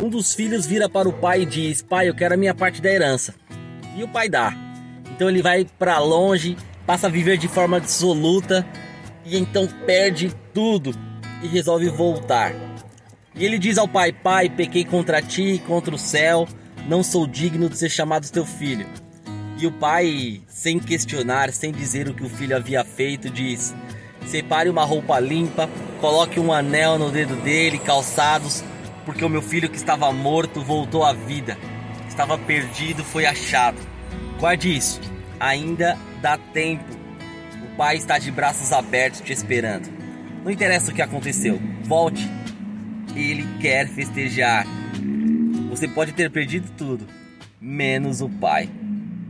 Um dos filhos vira para o pai e diz: Pai, eu quero a minha parte da herança. E o pai dá. Então ele vai para longe, passa a viver de forma dissoluta e então perde tudo e resolve voltar. E ele diz ao pai: Pai, pequei contra ti e contra o céu, não sou digno de ser chamado teu filho. E o pai, sem questionar, sem dizer o que o filho havia feito, diz: Separe uma roupa limpa, coloque um anel no dedo dele, calçados, porque o meu filho que estava morto voltou à vida. Estava perdido, foi achado. Guarde isso, ainda dá tempo. O pai está de braços abertos te esperando. Não interessa o que aconteceu, volte. Ele quer festejar. Você pode ter perdido tudo, menos o pai.